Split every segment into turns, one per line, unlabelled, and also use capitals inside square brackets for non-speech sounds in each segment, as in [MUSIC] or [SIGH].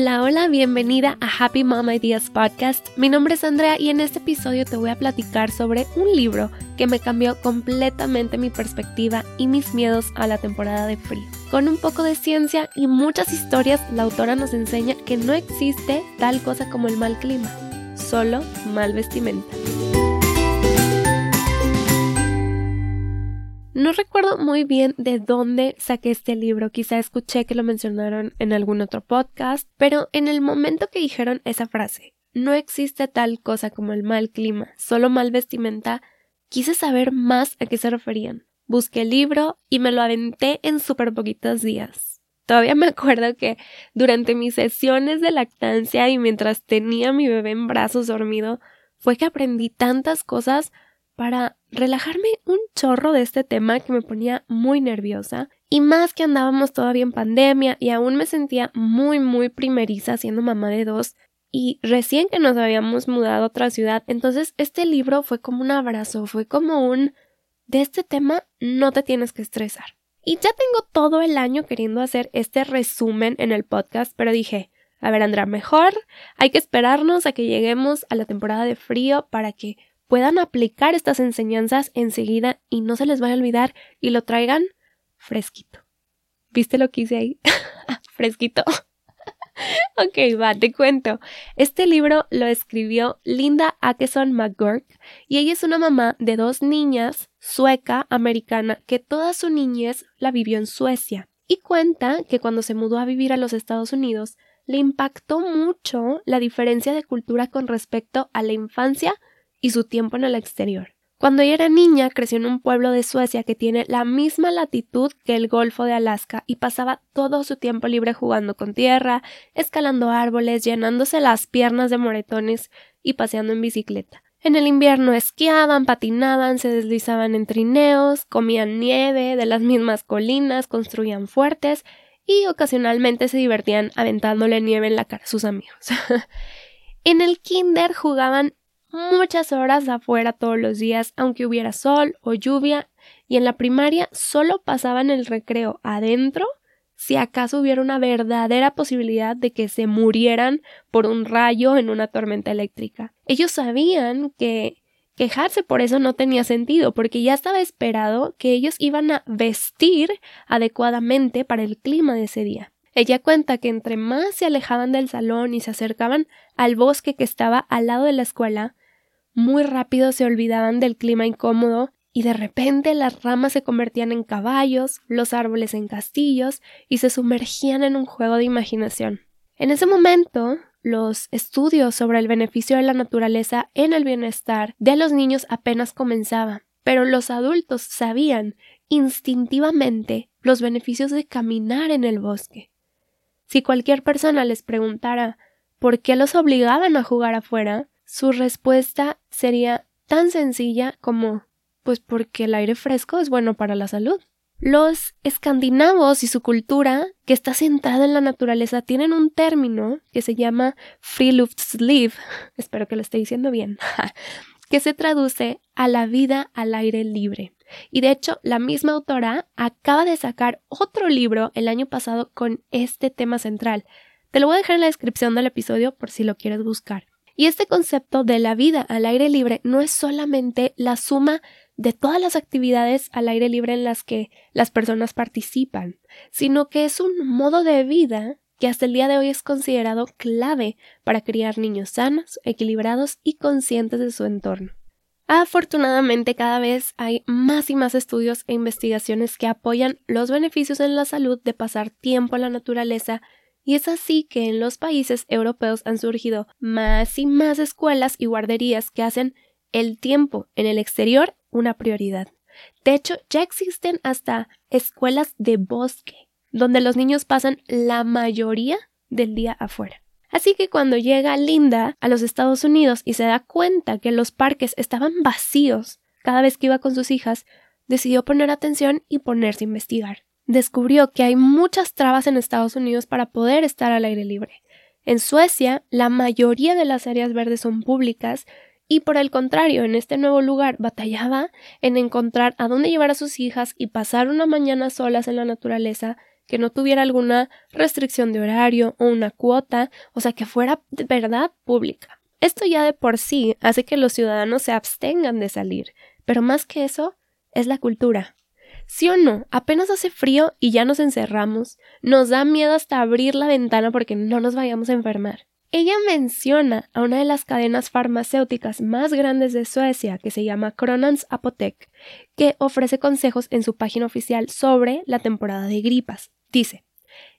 Hola, hola, bienvenida a Happy Mom Ideas Podcast. Mi nombre es Andrea y en este episodio te voy a platicar sobre un libro que me cambió completamente mi perspectiva y mis miedos a la temporada de frío. Con un poco de ciencia y muchas historias, la autora nos enseña que no existe tal cosa como el mal clima, solo mal vestimenta. No recuerdo muy bien de dónde saqué este libro, quizá escuché que lo mencionaron en algún otro podcast, pero en el momento que dijeron esa frase, no existe tal cosa como el mal clima, solo mal vestimenta, quise saber más a qué se referían. Busqué el libro y me lo aventé en súper poquitos días. Todavía me acuerdo que durante mis sesiones de lactancia y mientras tenía a mi bebé en brazos dormido, fue que aprendí tantas cosas para relajarme un chorro de este tema que me ponía muy nerviosa y más que andábamos todavía en pandemia y aún me sentía muy muy primeriza siendo mamá de dos y recién que nos habíamos mudado a otra ciudad, entonces este libro fue como un abrazo, fue como un de este tema no te tienes que estresar. Y ya tengo todo el año queriendo hacer este resumen en el podcast, pero dije, a ver, Andrea, mejor hay que esperarnos a que lleguemos a la temporada de frío para que puedan aplicar estas enseñanzas enseguida y no se les vaya a olvidar y lo traigan fresquito. ¿Viste lo que hice ahí? [LAUGHS] fresquito. [LAUGHS] ok, va, te cuento. Este libro lo escribió Linda Akeson McGurk y ella es una mamá de dos niñas sueca americana que toda su niñez la vivió en Suecia y cuenta que cuando se mudó a vivir a los Estados Unidos le impactó mucho la diferencia de cultura con respecto a la infancia y su tiempo en el exterior. Cuando ella era niña creció en un pueblo de Suecia que tiene la misma latitud que el Golfo de Alaska y pasaba todo su tiempo libre jugando con tierra, escalando árboles, llenándose las piernas de moretones y paseando en bicicleta. En el invierno esquiaban, patinaban, se deslizaban en trineos, comían nieve de las mismas colinas, construían fuertes y ocasionalmente se divertían aventándole nieve en la cara a sus amigos. [LAUGHS] en el kinder jugaban muchas horas afuera todos los días, aunque hubiera sol o lluvia, y en la primaria solo pasaban el recreo adentro si acaso hubiera una verdadera posibilidad de que se murieran por un rayo en una tormenta eléctrica. Ellos sabían que quejarse por eso no tenía sentido, porque ya estaba esperado que ellos iban a vestir adecuadamente para el clima de ese día. Ella cuenta que entre más se alejaban del salón y se acercaban al bosque que estaba al lado de la escuela, muy rápido se olvidaban del clima incómodo y de repente las ramas se convertían en caballos, los árboles en castillos y se sumergían en un juego de imaginación. En ese momento, los estudios sobre el beneficio de la naturaleza en el bienestar de los niños apenas comenzaban, pero los adultos sabían instintivamente los beneficios de caminar en el bosque. Si cualquier persona les preguntara por qué los obligaban a jugar afuera, su respuesta sería tan sencilla como pues porque el aire fresco es bueno para la salud. Los escandinavos y su cultura, que está centrada en la naturaleza, tienen un término que se llama Friluftsliv, [LAUGHS] espero que lo esté diciendo bien, [LAUGHS] que se traduce a la vida al aire libre. Y de hecho, la misma autora acaba de sacar otro libro el año pasado con este tema central. Te lo voy a dejar en la descripción del episodio por si lo quieres buscar. Y este concepto de la vida al aire libre no es solamente la suma de todas las actividades al aire libre en las que las personas participan, sino que es un modo de vida que hasta el día de hoy es considerado clave para criar niños sanos, equilibrados y conscientes de su entorno. Afortunadamente cada vez hay más y más estudios e investigaciones que apoyan los beneficios en la salud de pasar tiempo en la naturaleza y es así que en los países europeos han surgido más y más escuelas y guarderías que hacen el tiempo en el exterior una prioridad. De hecho, ya existen hasta escuelas de bosque, donde los niños pasan la mayoría del día afuera. Así que cuando llega Linda a los Estados Unidos y se da cuenta que los parques estaban vacíos cada vez que iba con sus hijas, decidió poner atención y ponerse a investigar descubrió que hay muchas trabas en Estados Unidos para poder estar al aire libre. En Suecia, la mayoría de las áreas verdes son públicas y por el contrario, en este nuevo lugar batallaba en encontrar a dónde llevar a sus hijas y pasar una mañana solas en la naturaleza que no tuviera alguna restricción de horario o una cuota, o sea, que fuera de verdad pública. Esto ya de por sí hace que los ciudadanos se abstengan de salir, pero más que eso, es la cultura. ¿Sí o no? Apenas hace frío y ya nos encerramos, nos da miedo hasta abrir la ventana porque no nos vayamos a enfermar. Ella menciona a una de las cadenas farmacéuticas más grandes de Suecia, que se llama Kronans Apotek, que ofrece consejos en su página oficial sobre la temporada de gripas. Dice,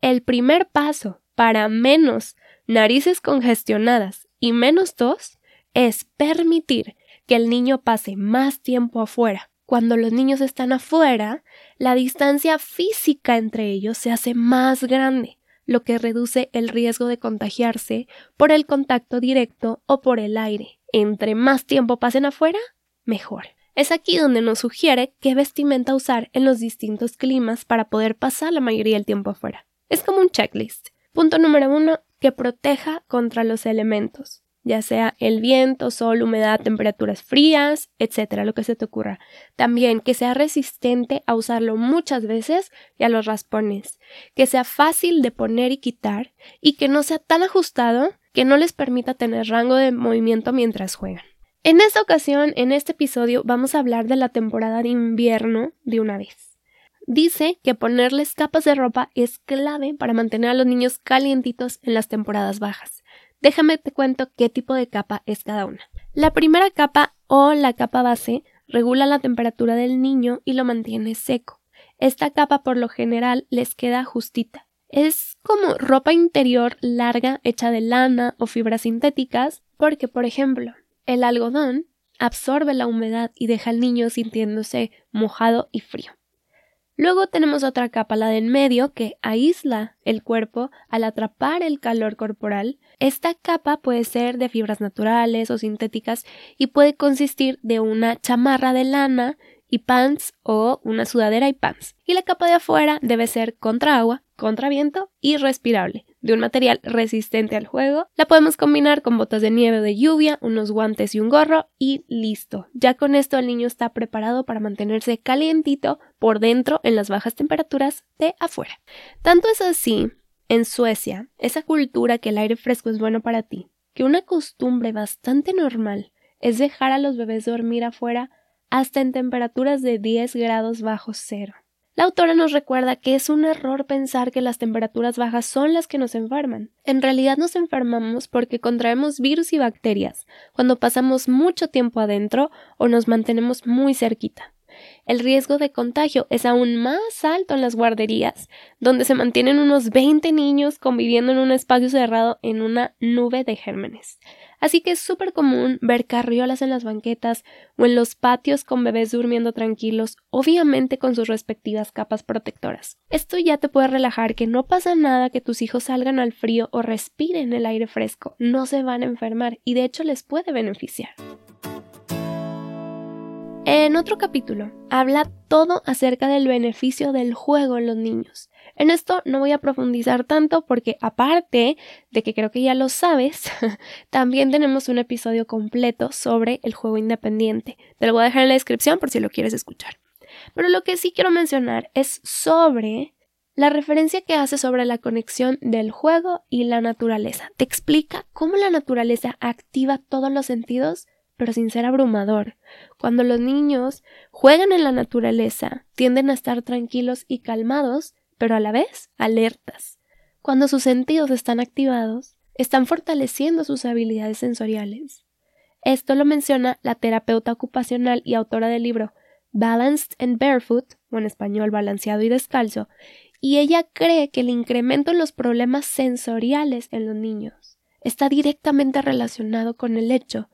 el primer paso para menos narices congestionadas y menos tos es permitir que el niño pase más tiempo afuera. Cuando los niños están afuera, la distancia física entre ellos se hace más grande lo que reduce el riesgo de contagiarse por el contacto directo o por el aire. Entre más tiempo pasen afuera, mejor. Es aquí donde nos sugiere qué vestimenta usar en los distintos climas para poder pasar la mayoría del tiempo afuera. Es como un checklist. Punto número uno, que proteja contra los elementos ya sea el viento, sol, humedad, temperaturas frías, etcétera, lo que se te ocurra. También que sea resistente a usarlo muchas veces y a los raspones, que sea fácil de poner y quitar y que no sea tan ajustado que no les permita tener rango de movimiento mientras juegan. En esta ocasión, en este episodio, vamos a hablar de la temporada de invierno de una vez. Dice que ponerles capas de ropa es clave para mantener a los niños calientitos en las temporadas bajas. Déjame te cuento qué tipo de capa es cada una. La primera capa o la capa base regula la temperatura del niño y lo mantiene seco. Esta capa por lo general les queda justita. Es como ropa interior larga hecha de lana o fibras sintéticas porque, por ejemplo, el algodón absorbe la humedad y deja al niño sintiéndose mojado y frío. Luego tenemos otra capa, la del medio, que aísla el cuerpo al atrapar el calor corporal. Esta capa puede ser de fibras naturales o sintéticas y puede consistir de una chamarra de lana y pants o una sudadera y pants. Y la capa de afuera debe ser contra agua, contra viento y respirable, de un material resistente al juego. La podemos combinar con botas de nieve o de lluvia, unos guantes y un gorro y listo. Ya con esto el niño está preparado para mantenerse calientito por dentro en las bajas temperaturas de afuera. Tanto es así, en Suecia, esa cultura que el aire fresco es bueno para ti, que una costumbre bastante normal es dejar a los bebés dormir afuera hasta en temperaturas de 10 grados bajo cero. La autora nos recuerda que es un error pensar que las temperaturas bajas son las que nos enferman. En realidad nos enfermamos porque contraemos virus y bacterias cuando pasamos mucho tiempo adentro o nos mantenemos muy cerquita. El riesgo de contagio es aún más alto en las guarderías, donde se mantienen unos 20 niños conviviendo en un espacio cerrado en una nube de gérmenes. Así que es súper común ver carriolas en las banquetas o en los patios con bebés durmiendo tranquilos, obviamente con sus respectivas capas protectoras. Esto ya te puede relajar que no pasa nada que tus hijos salgan al frío o respiren el aire fresco, no se van a enfermar y de hecho les puede beneficiar. En otro capítulo habla todo acerca del beneficio del juego en los niños. En esto no voy a profundizar tanto porque aparte de que creo que ya lo sabes, [LAUGHS] también tenemos un episodio completo sobre el juego independiente. Te lo voy a dejar en la descripción por si lo quieres escuchar. Pero lo que sí quiero mencionar es sobre la referencia que hace sobre la conexión del juego y la naturaleza. Te explica cómo la naturaleza activa todos los sentidos pero sin ser abrumador. Cuando los niños juegan en la naturaleza, tienden a estar tranquilos y calmados pero a la vez alertas. Cuando sus sentidos están activados, están fortaleciendo sus habilidades sensoriales. Esto lo menciona la terapeuta ocupacional y autora del libro Balanced and Barefoot, o en español balanceado y descalzo, y ella cree que el incremento en los problemas sensoriales en los niños está directamente relacionado con el hecho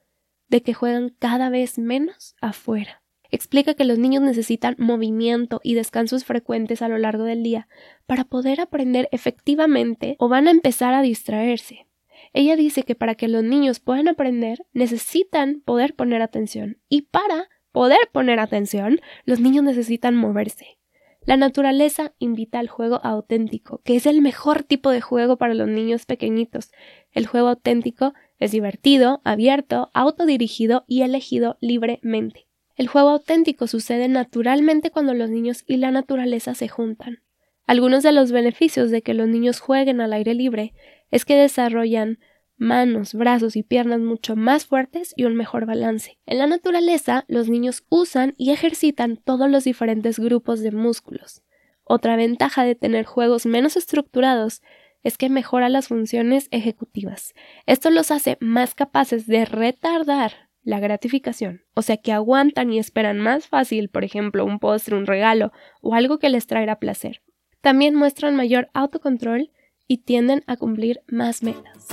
de que juegan cada vez menos afuera. Explica que los niños necesitan movimiento y descansos frecuentes a lo largo del día para poder aprender efectivamente o van a empezar a distraerse. Ella dice que para que los niños puedan aprender necesitan poder poner atención y para poder poner atención los niños necesitan moverse. La naturaleza invita al juego auténtico, que es el mejor tipo de juego para los niños pequeñitos. El juego auténtico es divertido, abierto, autodirigido y elegido libremente. El juego auténtico sucede naturalmente cuando los niños y la naturaleza se juntan. Algunos de los beneficios de que los niños jueguen al aire libre es que desarrollan manos, brazos y piernas mucho más fuertes y un mejor balance. En la naturaleza, los niños usan y ejercitan todos los diferentes grupos de músculos. Otra ventaja de tener juegos menos estructurados es que mejora las funciones ejecutivas. Esto los hace más capaces de retardar la gratificación, o sea que aguantan y esperan más fácil, por ejemplo, un postre, un regalo o algo que les traerá placer. También muestran mayor autocontrol y tienden a cumplir más metas.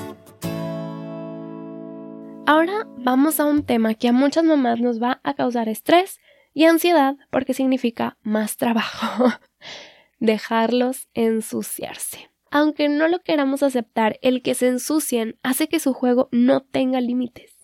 Ahora vamos a un tema que a muchas mamás nos va a causar estrés y ansiedad porque significa más trabajo. [LAUGHS] Dejarlos ensuciarse. Aunque no lo queramos aceptar, el que se ensucien hace que su juego no tenga límites.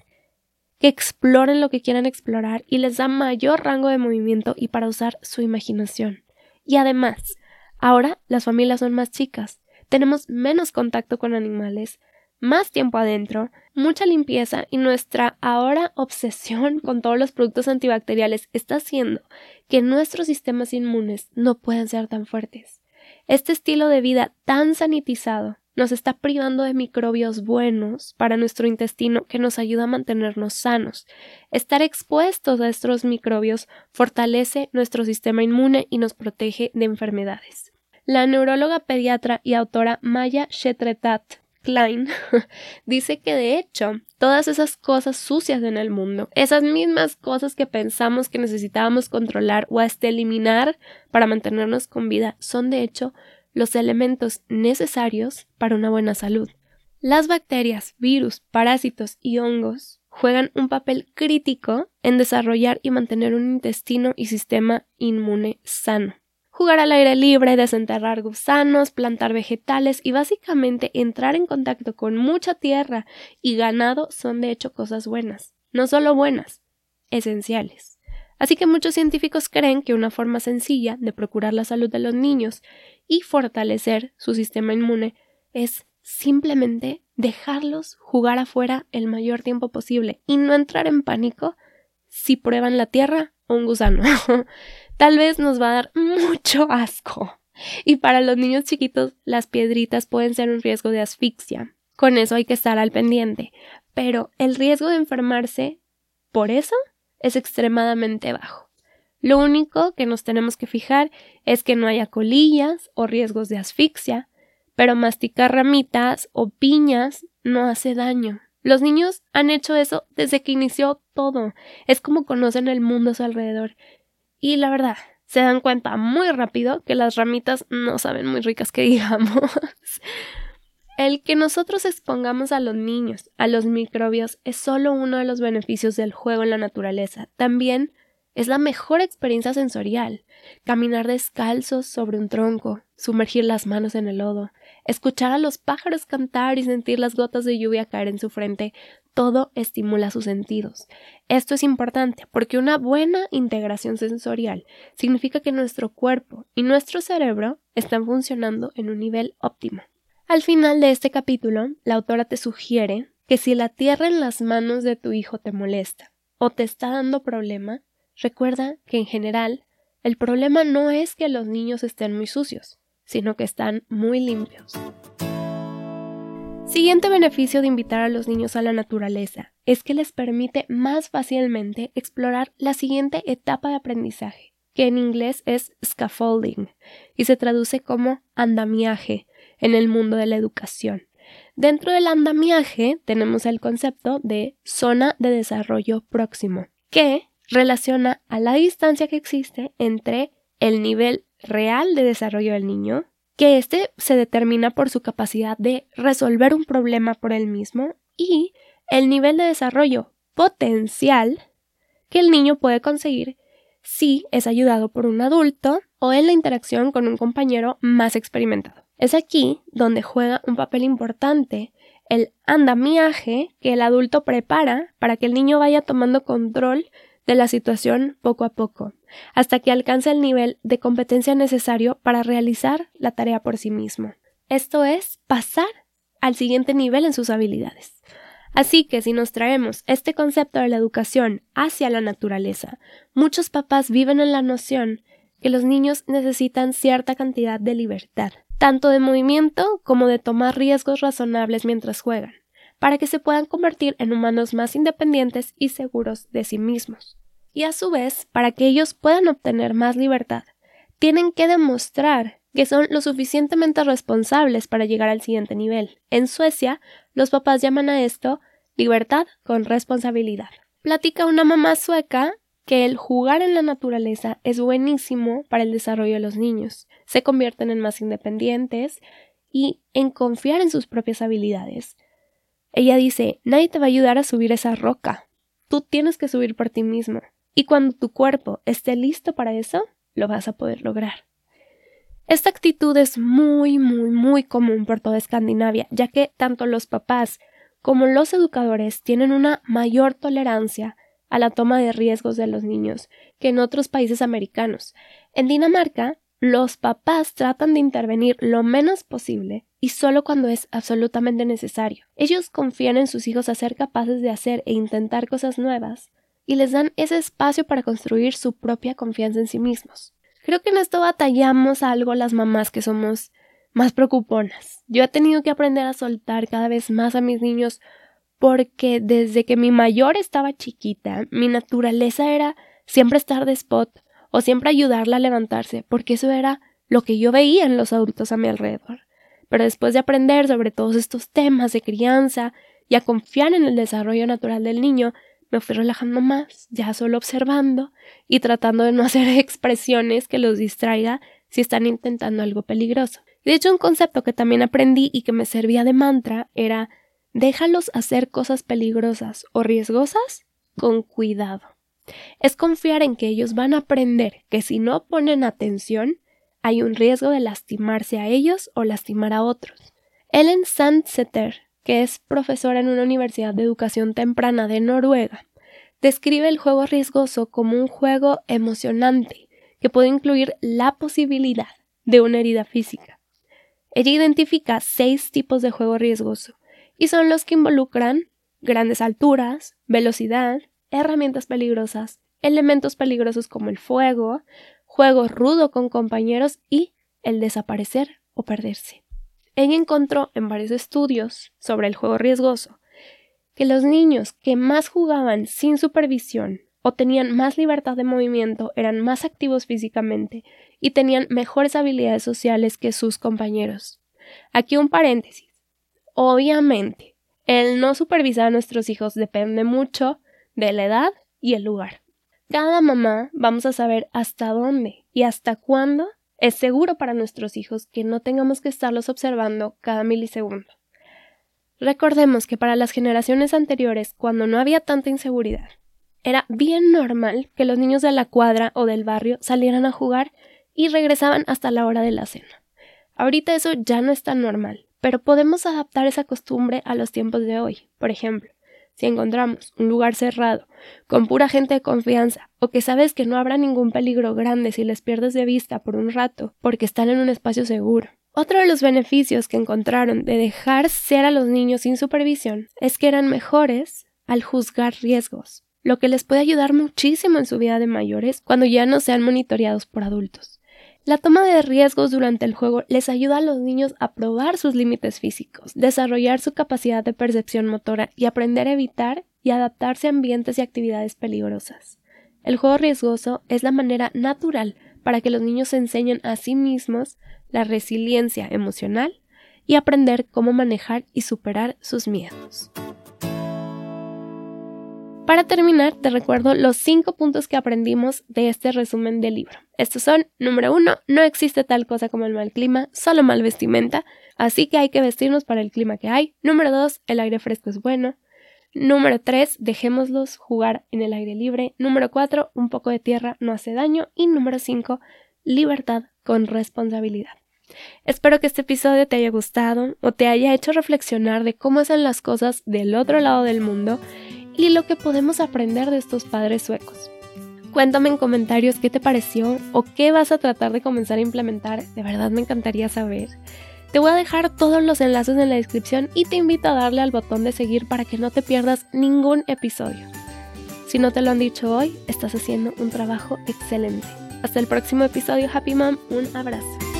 Que exploren lo que quieran explorar y les da mayor rango de movimiento y para usar su imaginación. Y además, ahora las familias son más chicas, tenemos menos contacto con animales, más tiempo adentro, mucha limpieza y nuestra ahora obsesión con todos los productos antibacteriales está haciendo que nuestros sistemas inmunes no puedan ser tan fuertes. Este estilo de vida tan sanitizado nos está privando de microbios buenos para nuestro intestino que nos ayuda a mantenernos sanos. Estar expuestos a estos microbios fortalece nuestro sistema inmune y nos protege de enfermedades. La neuróloga pediatra y autora Maya Shetretat Klein [LAUGHS] dice que de hecho todas esas cosas sucias en el mundo, esas mismas cosas que pensamos que necesitábamos controlar o hasta eliminar para mantenernos con vida, son de hecho los elementos necesarios para una buena salud. Las bacterias, virus, parásitos y hongos juegan un papel crítico en desarrollar y mantener un intestino y sistema inmune sano jugar al aire libre, desenterrar gusanos, plantar vegetales y básicamente entrar en contacto con mucha tierra y ganado son de hecho cosas buenas. No solo buenas, esenciales. Así que muchos científicos creen que una forma sencilla de procurar la salud de los niños y fortalecer su sistema inmune es simplemente dejarlos jugar afuera el mayor tiempo posible y no entrar en pánico si prueban la tierra o un gusano. [LAUGHS] tal vez nos va a dar mucho asco. Y para los niños chiquitos, las piedritas pueden ser un riesgo de asfixia. Con eso hay que estar al pendiente. Pero el riesgo de enfermarse por eso es extremadamente bajo. Lo único que nos tenemos que fijar es que no haya colillas o riesgos de asfixia, pero masticar ramitas o piñas no hace daño. Los niños han hecho eso desde que inició todo. Es como conocen el mundo a su alrededor y la verdad, se dan cuenta muy rápido que las ramitas no saben muy ricas que digamos. [LAUGHS] El que nosotros expongamos a los niños a los microbios es solo uno de los beneficios del juego en la naturaleza. También es la mejor experiencia sensorial. Caminar descalzos sobre un tronco, sumergir las manos en el lodo, escuchar a los pájaros cantar y sentir las gotas de lluvia caer en su frente, todo estimula sus sentidos. Esto es importante porque una buena integración sensorial significa que nuestro cuerpo y nuestro cerebro están funcionando en un nivel óptimo. Al final de este capítulo, la autora te sugiere que si la tierra en las manos de tu hijo te molesta o te está dando problema, recuerda que en general el problema no es que los niños estén muy sucios, sino que están muy limpios. Siguiente beneficio de invitar a los niños a la naturaleza es que les permite más fácilmente explorar la siguiente etapa de aprendizaje, que en inglés es scaffolding y se traduce como andamiaje en el mundo de la educación. Dentro del andamiaje tenemos el concepto de zona de desarrollo próximo, que relaciona a la distancia que existe entre el nivel real de desarrollo del niño que éste se determina por su capacidad de resolver un problema por él mismo y el nivel de desarrollo potencial que el niño puede conseguir si es ayudado por un adulto o en la interacción con un compañero más experimentado. Es aquí donde juega un papel importante el andamiaje que el adulto prepara para que el niño vaya tomando control de la situación poco a poco, hasta que alcance el nivel de competencia necesario para realizar la tarea por sí mismo. Esto es pasar al siguiente nivel en sus habilidades. Así que si nos traemos este concepto de la educación hacia la naturaleza, muchos papás viven en la noción que los niños necesitan cierta cantidad de libertad, tanto de movimiento como de tomar riesgos razonables mientras juegan, para que se puedan convertir en humanos más independientes y seguros de sí mismos. Y a su vez, para que ellos puedan obtener más libertad, tienen que demostrar que son lo suficientemente responsables para llegar al siguiente nivel. En Suecia, los papás llaman a esto libertad con responsabilidad. Platica una mamá sueca que el jugar en la naturaleza es buenísimo para el desarrollo de los niños. Se convierten en más independientes y en confiar en sus propias habilidades. Ella dice, nadie te va a ayudar a subir esa roca. Tú tienes que subir por ti mismo. Y cuando tu cuerpo esté listo para eso, lo vas a poder lograr. Esta actitud es muy, muy, muy común por toda Escandinavia, ya que tanto los papás como los educadores tienen una mayor tolerancia a la toma de riesgos de los niños que en otros países americanos. En Dinamarca, los papás tratan de intervenir lo menos posible y solo cuando es absolutamente necesario. Ellos confían en sus hijos a ser capaces de hacer e intentar cosas nuevas y les dan ese espacio para construir su propia confianza en sí mismos. Creo que en esto batallamos algo las mamás que somos más preocuponas. Yo he tenido que aprender a soltar cada vez más a mis niños porque desde que mi mayor estaba chiquita, mi naturaleza era siempre estar de spot o siempre ayudarla a levantarse, porque eso era lo que yo veía en los adultos a mi alrededor. Pero después de aprender sobre todos estos temas de crianza y a confiar en el desarrollo natural del niño, me fui relajando más, ya solo observando y tratando de no [LAUGHS] hacer expresiones que los distraiga si están intentando algo peligroso. De hecho, un concepto que también aprendí y que me servía de mantra era déjalos hacer cosas peligrosas o riesgosas con cuidado. Es confiar en que ellos van a aprender que si no ponen atención, hay un riesgo de lastimarse a ellos o lastimar a otros. Ellen Sandseter que es profesora en una universidad de educación temprana de Noruega, describe el juego riesgoso como un juego emocionante que puede incluir la posibilidad de una herida física. Ella identifica seis tipos de juego riesgoso y son los que involucran grandes alturas, velocidad, herramientas peligrosas, elementos peligrosos como el fuego, juego rudo con compañeros y el desaparecer o perderse. Ella encontró en varios estudios sobre el juego riesgoso que los niños que más jugaban sin supervisión o tenían más libertad de movimiento eran más activos físicamente y tenían mejores habilidades sociales que sus compañeros. Aquí un paréntesis. Obviamente, el no supervisar a nuestros hijos depende mucho de la edad y el lugar. Cada mamá vamos a saber hasta dónde y hasta cuándo es seguro para nuestros hijos que no tengamos que estarlos observando cada milisegundo. Recordemos que para las generaciones anteriores, cuando no había tanta inseguridad, era bien normal que los niños de la cuadra o del barrio salieran a jugar y regresaban hasta la hora de la cena. Ahorita eso ya no es tan normal, pero podemos adaptar esa costumbre a los tiempos de hoy. Por ejemplo, si encontramos un lugar cerrado, con pura gente de confianza, o que sabes que no habrá ningún peligro grande si les pierdes de vista por un rato, porque están en un espacio seguro. Otro de los beneficios que encontraron de dejar ser a los niños sin supervisión es que eran mejores al juzgar riesgos, lo que les puede ayudar muchísimo en su vida de mayores cuando ya no sean monitoreados por adultos. La toma de riesgos durante el juego les ayuda a los niños a probar sus límites físicos, desarrollar su capacidad de percepción motora y aprender a evitar y adaptarse a ambientes y actividades peligrosas. El juego riesgoso es la manera natural para que los niños se enseñen a sí mismos la resiliencia emocional y aprender cómo manejar y superar sus miedos. Para terminar, te recuerdo los cinco puntos que aprendimos de este resumen del libro. Estos son, número uno, no existe tal cosa como el mal clima, solo mal vestimenta, así que hay que vestirnos para el clima que hay. Número dos, el aire fresco es bueno. Número tres, dejémoslos jugar en el aire libre. Número cuatro, un poco de tierra no hace daño. Y número cinco, libertad con responsabilidad. Espero que este episodio te haya gustado o te haya hecho reflexionar de cómo hacen las cosas del otro lado del mundo y lo que podemos aprender de estos padres suecos. Cuéntame en comentarios qué te pareció o qué vas a tratar de comenzar a implementar, de verdad me encantaría saber. Te voy a dejar todos los enlaces en la descripción y te invito a darle al botón de seguir para que no te pierdas ningún episodio. Si no te lo han dicho hoy, estás haciendo un trabajo excelente. Hasta el próximo episodio, Happy Mom, un abrazo.